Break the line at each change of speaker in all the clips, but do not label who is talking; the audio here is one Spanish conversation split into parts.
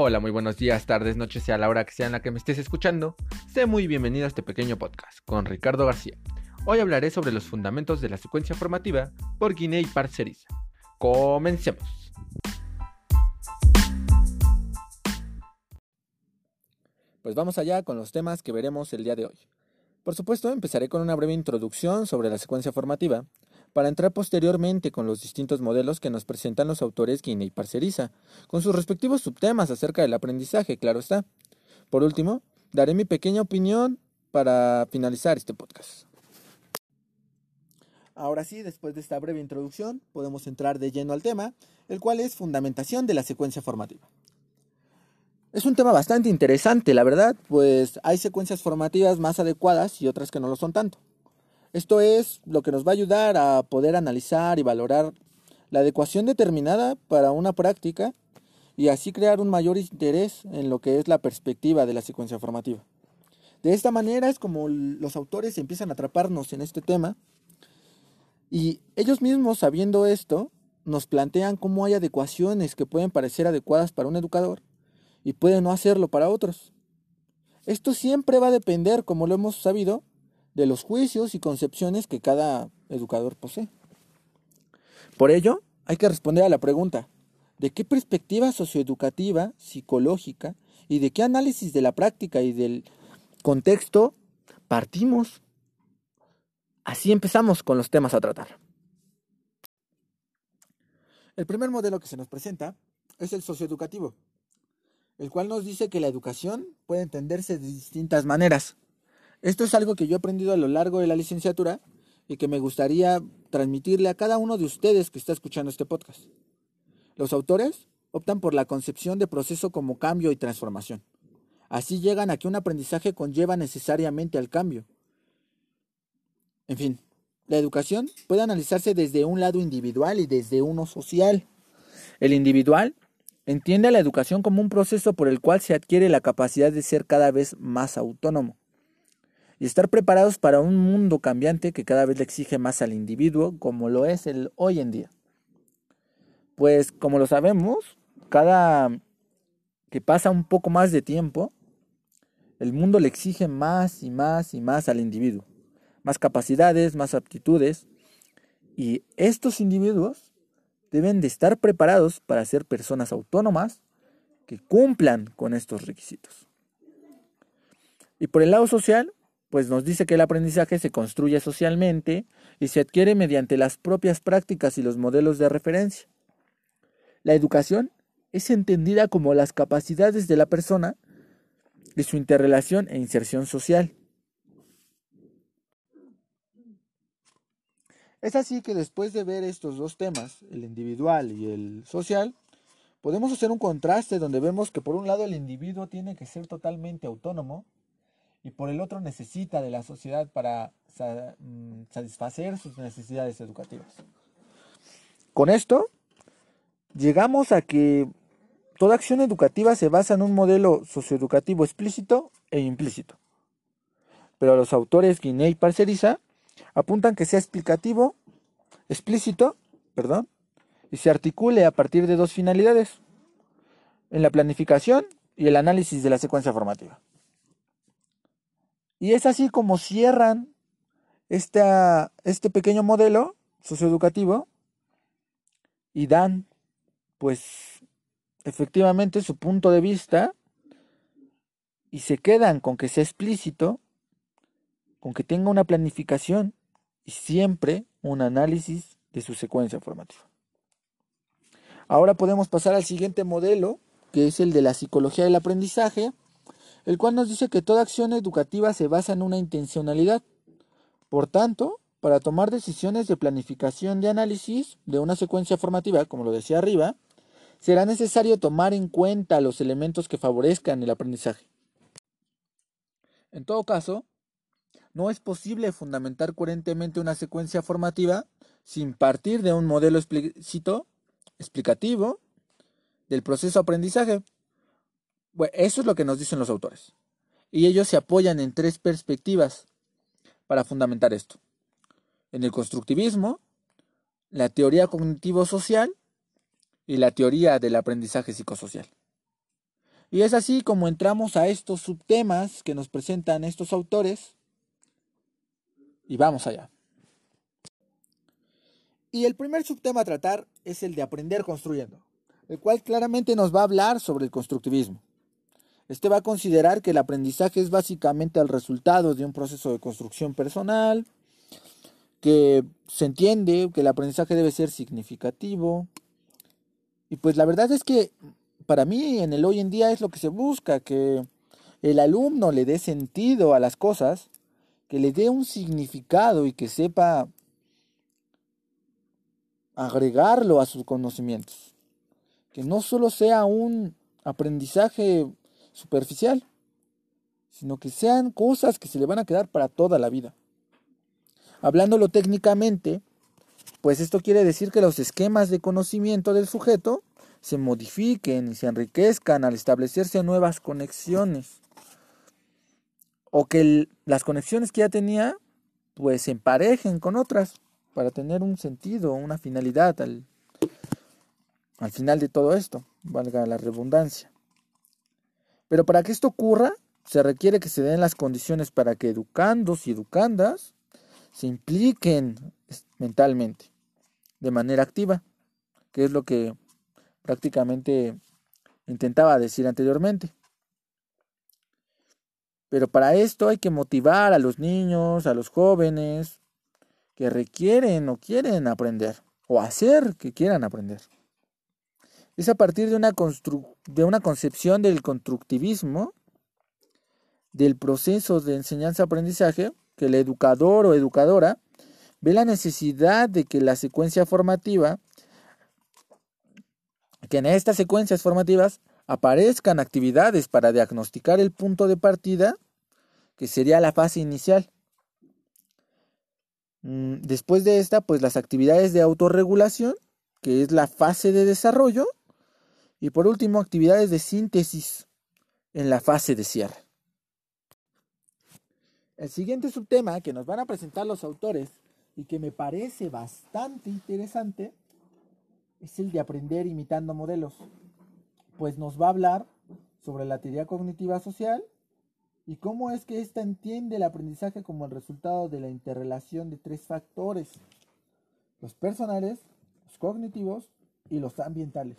Hola, muy buenos días, tardes, noches, sea la hora que sea en la que me estés escuchando. Sé muy bienvenido a este pequeño podcast con Ricardo García. Hoy hablaré sobre los fundamentos de la secuencia formativa por Guinea y Parceriza. Comencemos. Pues vamos allá con los temas que veremos el día de hoy. Por supuesto, empezaré con una breve introducción sobre la secuencia formativa, para entrar posteriormente con los distintos modelos que nos presentan los autores Guinea y Parceriza, con sus respectivos subtemas acerca del aprendizaje, claro está. Por último, daré mi pequeña opinión para finalizar este podcast. Ahora sí, después de esta breve introducción, podemos entrar de lleno al tema, el cual es fundamentación de la secuencia formativa. Es un tema bastante interesante, la verdad, pues hay secuencias formativas más adecuadas y otras que no lo son tanto. Esto es lo que nos va a ayudar a poder analizar y valorar la adecuación determinada para una práctica y así crear un mayor interés en lo que es la perspectiva de la secuencia formativa. De esta manera es como los autores empiezan a atraparnos en este tema y ellos mismos sabiendo esto nos plantean cómo hay adecuaciones que pueden parecer adecuadas para un educador y puede no hacerlo para otros. Esto siempre va a depender, como lo hemos sabido, de los juicios y concepciones que cada educador posee. Por ello, hay que responder a la pregunta, ¿de qué perspectiva socioeducativa, psicológica y de qué análisis de la práctica y del contexto partimos? Así empezamos con los temas a tratar. El primer modelo que se nos presenta es el socioeducativo el cual nos dice que la educación puede entenderse de distintas maneras. Esto es algo que yo he aprendido a lo largo de la licenciatura y que me gustaría transmitirle a cada uno de ustedes que está escuchando este podcast. Los autores optan por la concepción de proceso como cambio y transformación. Así llegan a que un aprendizaje conlleva necesariamente al cambio. En fin, la educación puede analizarse desde un lado individual y desde uno social. El individual Entiende a la educación como un proceso por el cual se adquiere la capacidad de ser cada vez más autónomo y estar preparados para un mundo cambiante que cada vez le exige más al individuo como lo es el hoy en día. Pues como lo sabemos, cada que pasa un poco más de tiempo, el mundo le exige más y más y más al individuo, más capacidades, más aptitudes, y estos individuos deben de estar preparados para ser personas autónomas que cumplan con estos requisitos. Y por el lado social, pues nos dice que el aprendizaje se construye socialmente y se adquiere mediante las propias prácticas y los modelos de referencia. La educación es entendida como las capacidades de la persona y su interrelación e inserción social. Es así que después de ver estos dos temas, el individual y el social, podemos hacer un contraste donde vemos que por un lado el individuo tiene que ser totalmente autónomo y por el otro necesita de la sociedad para mm, satisfacer sus necesidades educativas. Con esto, llegamos a que toda acción educativa se basa en un modelo socioeducativo explícito e implícito. Pero los autores Guinea y Parceriza apuntan que sea explicativo, explícito, perdón, y se articule a partir de dos finalidades, en la planificación y el análisis de la secuencia formativa. Y es así como cierran este pequeño modelo socioeducativo y dan, pues, efectivamente su punto de vista y se quedan con que sea explícito, con que tenga una planificación y siempre un análisis de su secuencia formativa. Ahora podemos pasar al siguiente modelo, que es el de la psicología del aprendizaje, el cual nos dice que toda acción educativa se basa en una intencionalidad. Por tanto, para tomar decisiones de planificación de análisis de una secuencia formativa, como lo decía arriba, será necesario tomar en cuenta los elementos que favorezcan el aprendizaje. En todo caso, no es posible fundamentar coherentemente una secuencia formativa sin partir de un modelo explícito, explicativo del proceso de aprendizaje. Bueno, eso es lo que nos dicen los autores. Y ellos se apoyan en tres perspectivas para fundamentar esto. En el constructivismo, la teoría cognitivo-social y la teoría del aprendizaje psicosocial. Y es así como entramos a estos subtemas que nos presentan estos autores y vamos allá. Y el primer subtema a tratar es el de aprender construyendo, el cual claramente nos va a hablar sobre el constructivismo. Este va a considerar que el aprendizaje es básicamente el resultado de un proceso de construcción personal, que se entiende que el aprendizaje debe ser significativo. Y pues la verdad es que para mí en el hoy en día es lo que se busca, que el alumno le dé sentido a las cosas, que le dé un significado y que sepa agregarlo a sus conocimientos. Que no solo sea un aprendizaje superficial, sino que sean cosas que se le van a quedar para toda la vida. Hablándolo técnicamente, pues esto quiere decir que los esquemas de conocimiento del sujeto se modifiquen y se enriquezcan al establecerse nuevas conexiones. O que las conexiones que ya tenía, pues se emparejen con otras para tener un sentido, una finalidad al, al final de todo esto, valga la redundancia. Pero para que esto ocurra, se requiere que se den las condiciones para que educandos y educandas se impliquen mentalmente de manera activa, que es lo que prácticamente intentaba decir anteriormente. Pero para esto hay que motivar a los niños, a los jóvenes que requieren o quieren aprender, o hacer que quieran aprender. Es a partir de una, de una concepción del constructivismo, del proceso de enseñanza-aprendizaje, que el educador o educadora ve la necesidad de que la secuencia formativa, que en estas secuencias formativas aparezcan actividades para diagnosticar el punto de partida, que sería la fase inicial. Mm, después de esta, pues las actividades de autorregulación, que es la fase de desarrollo, y por último, actividades de síntesis en la fase de cierre. El siguiente subtema que nos van a presentar los autores y que me parece bastante interesante es el de aprender imitando modelos, pues nos va a hablar sobre la teoría cognitiva social y cómo es que ésta entiende el aprendizaje como el resultado de la interrelación de tres factores, los personales, los cognitivos y los ambientales.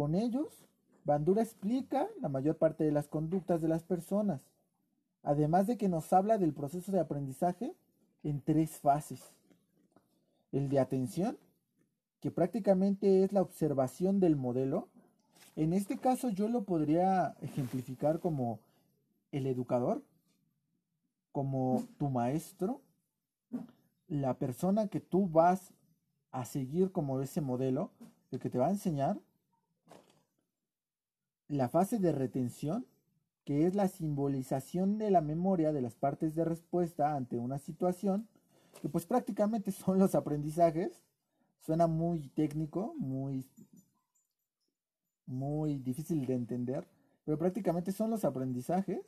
Con ellos, Bandura explica la mayor parte de las conductas de las personas, además de que nos habla del proceso de aprendizaje en tres fases. El de atención, que prácticamente es la observación del modelo. En este caso yo lo podría ejemplificar como el educador, como tu maestro, la persona que tú vas a seguir como ese modelo, el que te va a enseñar. La fase de retención, que es la simbolización de la memoria de las partes de respuesta ante una situación, que pues prácticamente son los aprendizajes. Suena muy técnico, muy, muy difícil de entender, pero prácticamente son los aprendizajes,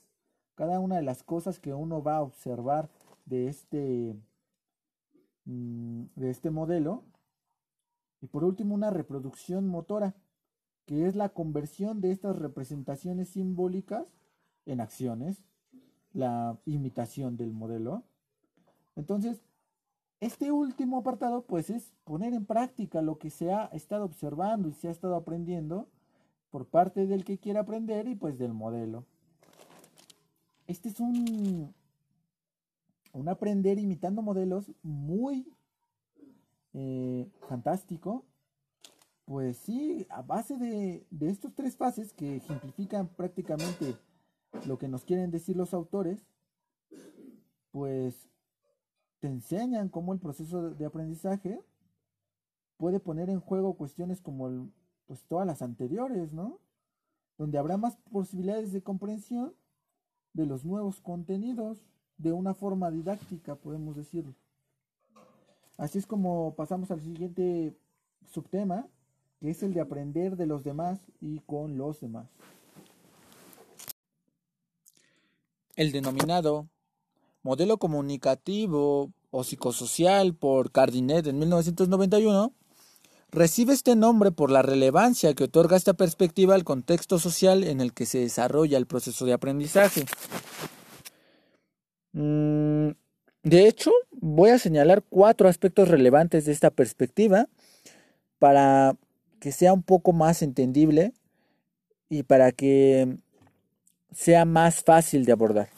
cada una de las cosas que uno va a observar de este, mm, de este modelo. Y por último, una reproducción motora, que es la conversión de estas representaciones simbólicas en acciones, la imitación del modelo. Entonces, este último apartado, pues, es poner en práctica lo que se ha estado observando y se ha estado aprendiendo por parte del que quiere aprender y pues del modelo. Este es un, un aprender imitando modelos muy eh, fantástico. Pues sí, a base de, de estos tres fases que ejemplifican prácticamente lo que nos quieren decir los autores, pues te enseñan cómo el proceso de aprendizaje puede poner en juego cuestiones como pues todas las anteriores, ¿no? Donde habrá más posibilidades de comprensión de los nuevos contenidos de una forma didáctica, podemos decirlo. Así es como pasamos al siguiente subtema, que es el de aprender de los demás y con los demás. El denominado modelo comunicativo o psicosocial por Cardinet en 1991 Recibe este nombre por la relevancia que otorga esta perspectiva al contexto social en el que se desarrolla el proceso de aprendizaje. Mm, de hecho, voy a señalar cuatro aspectos relevantes de esta perspectiva para que sea un poco más entendible y para que sea más fácil de abordar.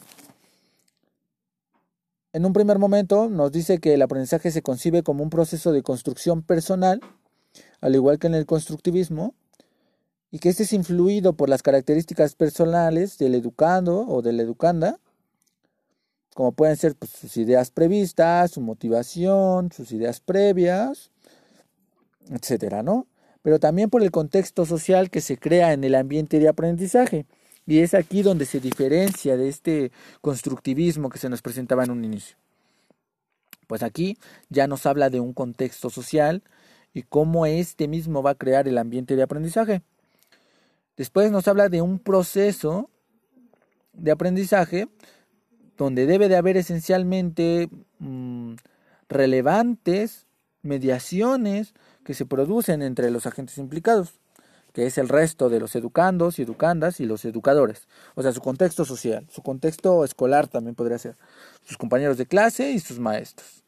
En un primer momento nos dice que el aprendizaje se concibe como un proceso de construcción personal, al igual que en el constructivismo, y que este es influido por las características personales del educando o de la educanda, como pueden ser pues, sus ideas previstas, su motivación, sus ideas previas, etcétera, ¿no? Pero también por el contexto social que se crea en el ambiente de aprendizaje. Y es aquí donde se diferencia de este constructivismo que se nos presentaba en un inicio. Pues aquí ya nos habla de un contexto social y cómo este mismo va a crear el ambiente de aprendizaje. Después nos habla de un proceso de aprendizaje donde debe de haber esencialmente mm, relevantes mediaciones que se producen entre los agentes implicados, que es el resto de los educandos y educandas y los educadores, o sea, su contexto social, su contexto escolar también podría ser, sus compañeros de clase y sus maestros.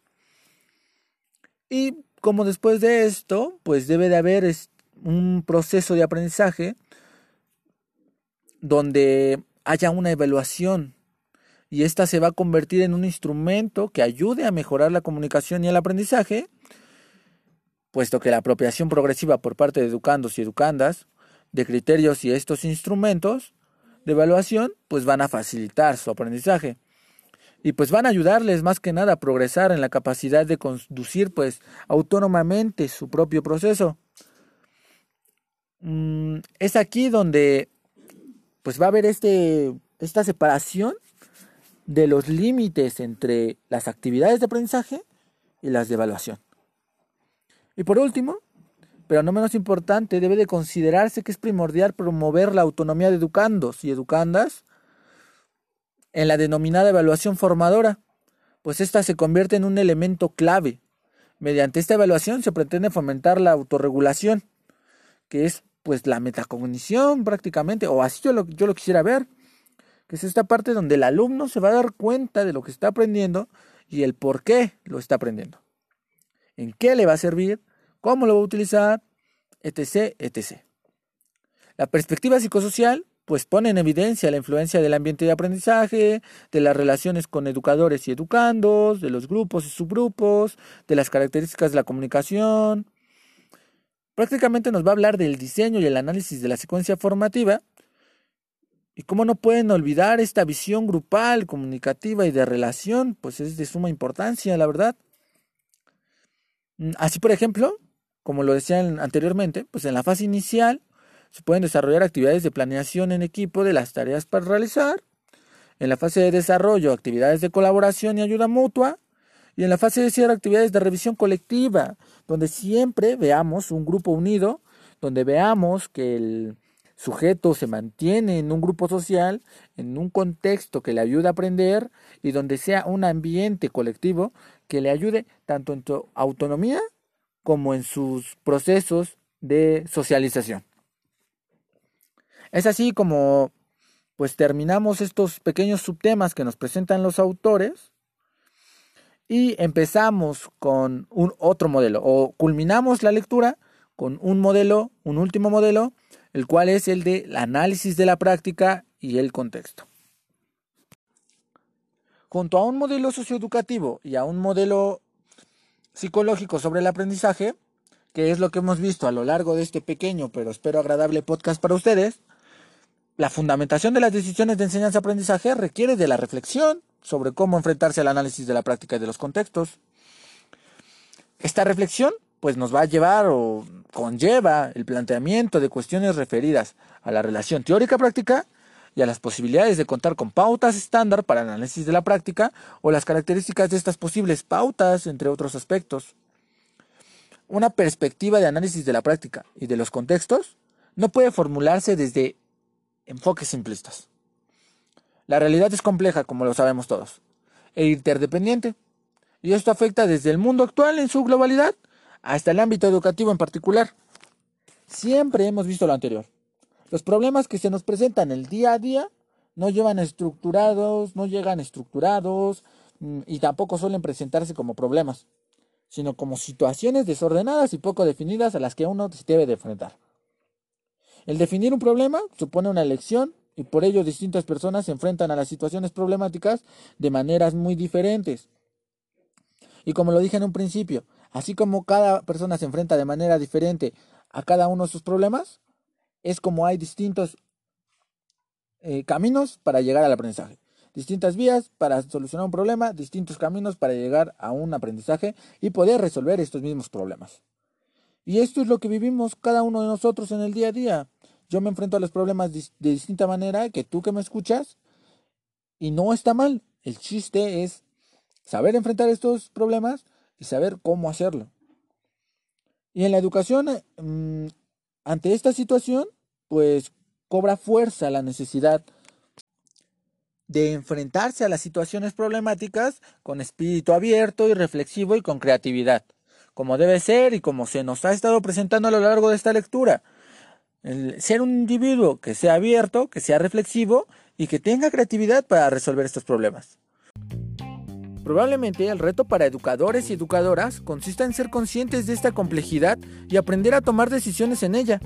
Y como después de esto, pues debe de haber un proceso de aprendizaje donde haya una evaluación. Y esta se va a convertir en un instrumento que ayude a mejorar la comunicación y el aprendizaje, puesto que la apropiación progresiva por parte de educandos y educandas de criterios y estos instrumentos de evaluación pues van a facilitar su aprendizaje y pues van a ayudarles más que nada a progresar en la capacidad de conducir pues autónomamente su propio proceso. Mm, es aquí donde pues va a haber este, esta separación de los límites entre las actividades de aprendizaje y las de evaluación. Y por último, pero no menos importante, debe de considerarse que es primordial promover la autonomía de educandos y educandas en la denominada evaluación formadora, pues ésta se convierte en un elemento clave. Mediante esta evaluación se pretende fomentar la autorregulación, que es pues la metacognición prácticamente, o así yo lo, yo lo quisiera ver, que es esta parte donde el alumno se va a dar cuenta de lo que está aprendiendo y el por qué lo está aprendiendo. En qué le va a servir, cómo lo va a utilizar, etc., etc. La perspectiva psicosocial pues pone en evidencia la influencia del ambiente de aprendizaje, de las relaciones con educadores y educandos, de los grupos y subgrupos, de las características de la comunicación. Prácticamente nos va a hablar del diseño y el análisis de la secuencia formativa y cómo no pueden olvidar esta visión grupal, comunicativa y de relación, pues es de suma importancia, la verdad. Mm, así, por ejemplo, como lo decían anteriormente, pues en la fase inicial se pueden desarrollar actividades de planeación en equipo de las tareas para realizar. En la fase de desarrollo, actividades de colaboración y ayuda mutua. Y en la fase de cierre, actividades de revisión colectiva, donde siempre veamos un grupo unido, donde veamos que el, sujeto se mantiene en un grupo social, en un contexto que le ayude a aprender y donde sea un ambiente colectivo que le ayude tanto en su autonomía como en sus procesos de socialización. Es así como pues terminamos estos pequeños subtemas que nos presentan los autores y empezamos con un otro modelo o culminamos la lectura con un modelo, un último modelo el cual es el del análisis de la práctica y el contexto. Junto a un modelo socioeducativo y a un modelo psicológico sobre el aprendizaje, que es lo que hemos visto a lo largo de este pequeño pero espero agradable podcast para ustedes, la fundamentación de las decisiones de enseñanza-aprendizaje requiere de la reflexión sobre cómo enfrentarse al análisis de la práctica y de los contextos. Esta reflexión pues nos va a llevar o conlleva el planteamiento de cuestiones referidas a la relación teórica-práctica y a las posibilidades de contar con pautas estándar para análisis de la práctica o las características de estas posibles pautas, entre otros aspectos. Una perspectiva de análisis de la práctica y de los contextos no puede formularse desde enfoques simplistas. La realidad es compleja, como lo sabemos todos, e interdependiente, y esto afecta desde el mundo actual en su globalidad hasta el ámbito educativo en particular. Siempre hemos visto lo anterior. Los problemas que se nos presentan el día a día no llevan estructurados, no llegan estructurados mm, y tampoco suelen presentarse como problemas, sino como situaciones desordenadas y poco definidas a las que uno se debe de enfrentar. El definir un problema supone una elección y por ello distintas personas se enfrentan a las situaciones problemáticas de maneras muy diferentes. Y como lo dije en un principio, así como cada persona se enfrenta de manera diferente a cada uno de sus problemas, es como hay distintos eh, caminos para llegar al aprendizaje. Distintas vías para solucionar un problema, distintos caminos para llegar a un aprendizaje y poder resolver estos mismos problemas. Y esto es lo que vivimos cada uno de nosotros en el día a día. Yo me enfrento a los problemas de distinta manera que tú que me escuchas y no está mal. El chiste es saber enfrentar estos problemas y saber cómo hacerlo. Y en la educación, mm, ante esta situación, pues cobra fuerza la necesidad de enfrentarse a las situaciones problemáticas con espíritu abierto y reflexivo y con creatividad, como debe ser y como se nos ha estado presentando a lo largo de esta lectura. Ser un individuo que sea abierto, que sea reflexivo y que tenga creatividad para resolver estos problemas. Probablemente el reto para educadores y educadoras consista en ser conscientes de esta complejidad y aprender a tomar decisiones en ella.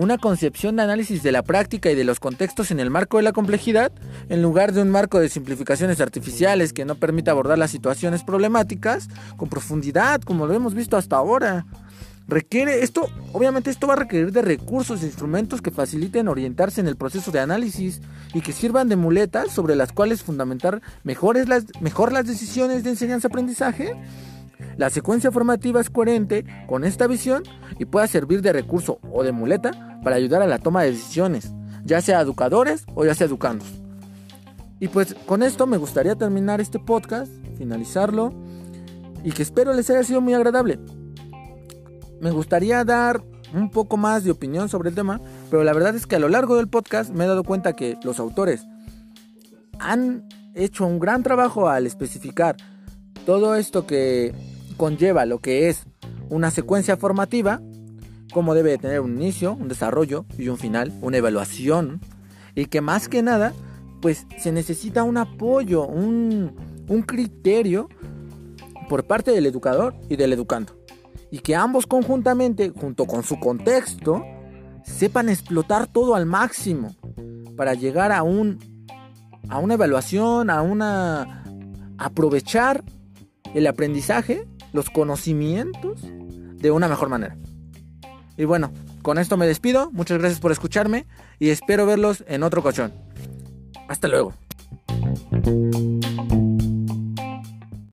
Una concepción de análisis de la práctica y de los contextos en el marco de la complejidad, en lugar de un marco de simplificaciones artificiales que no permita abordar las situaciones problemáticas con profundidad, como lo hemos visto hasta ahora. Requiere esto, obviamente esto va a requerir de recursos e instrumentos que faciliten orientarse en el proceso de análisis y que sirvan de muletas sobre las cuales fundamentar mejores las, mejor las decisiones de enseñanza-aprendizaje. La secuencia formativa es coherente con esta visión y pueda servir de recurso o de muleta para ayudar a la toma de decisiones, ya sea educadores o ya sea educandos. Y pues con esto me gustaría terminar este podcast, finalizarlo y que espero les haya sido muy agradable me gustaría dar un poco más de opinión sobre el tema, pero la verdad es que a lo largo del podcast me he dado cuenta que los autores han hecho un gran trabajo al especificar todo esto que conlleva lo que es una secuencia formativa, cómo debe tener un inicio, un desarrollo y un final, una evaluación, y que más que nada, pues se necesita un apoyo, un, un criterio por parte del educador y del educando. Y que ambos conjuntamente, junto con su contexto, sepan explotar todo al máximo para llegar a un a una evaluación, a una aprovechar el aprendizaje, los conocimientos de una mejor manera. Y bueno, con esto me despido. Muchas gracias por escucharme y espero verlos en otra ocasión. Hasta luego.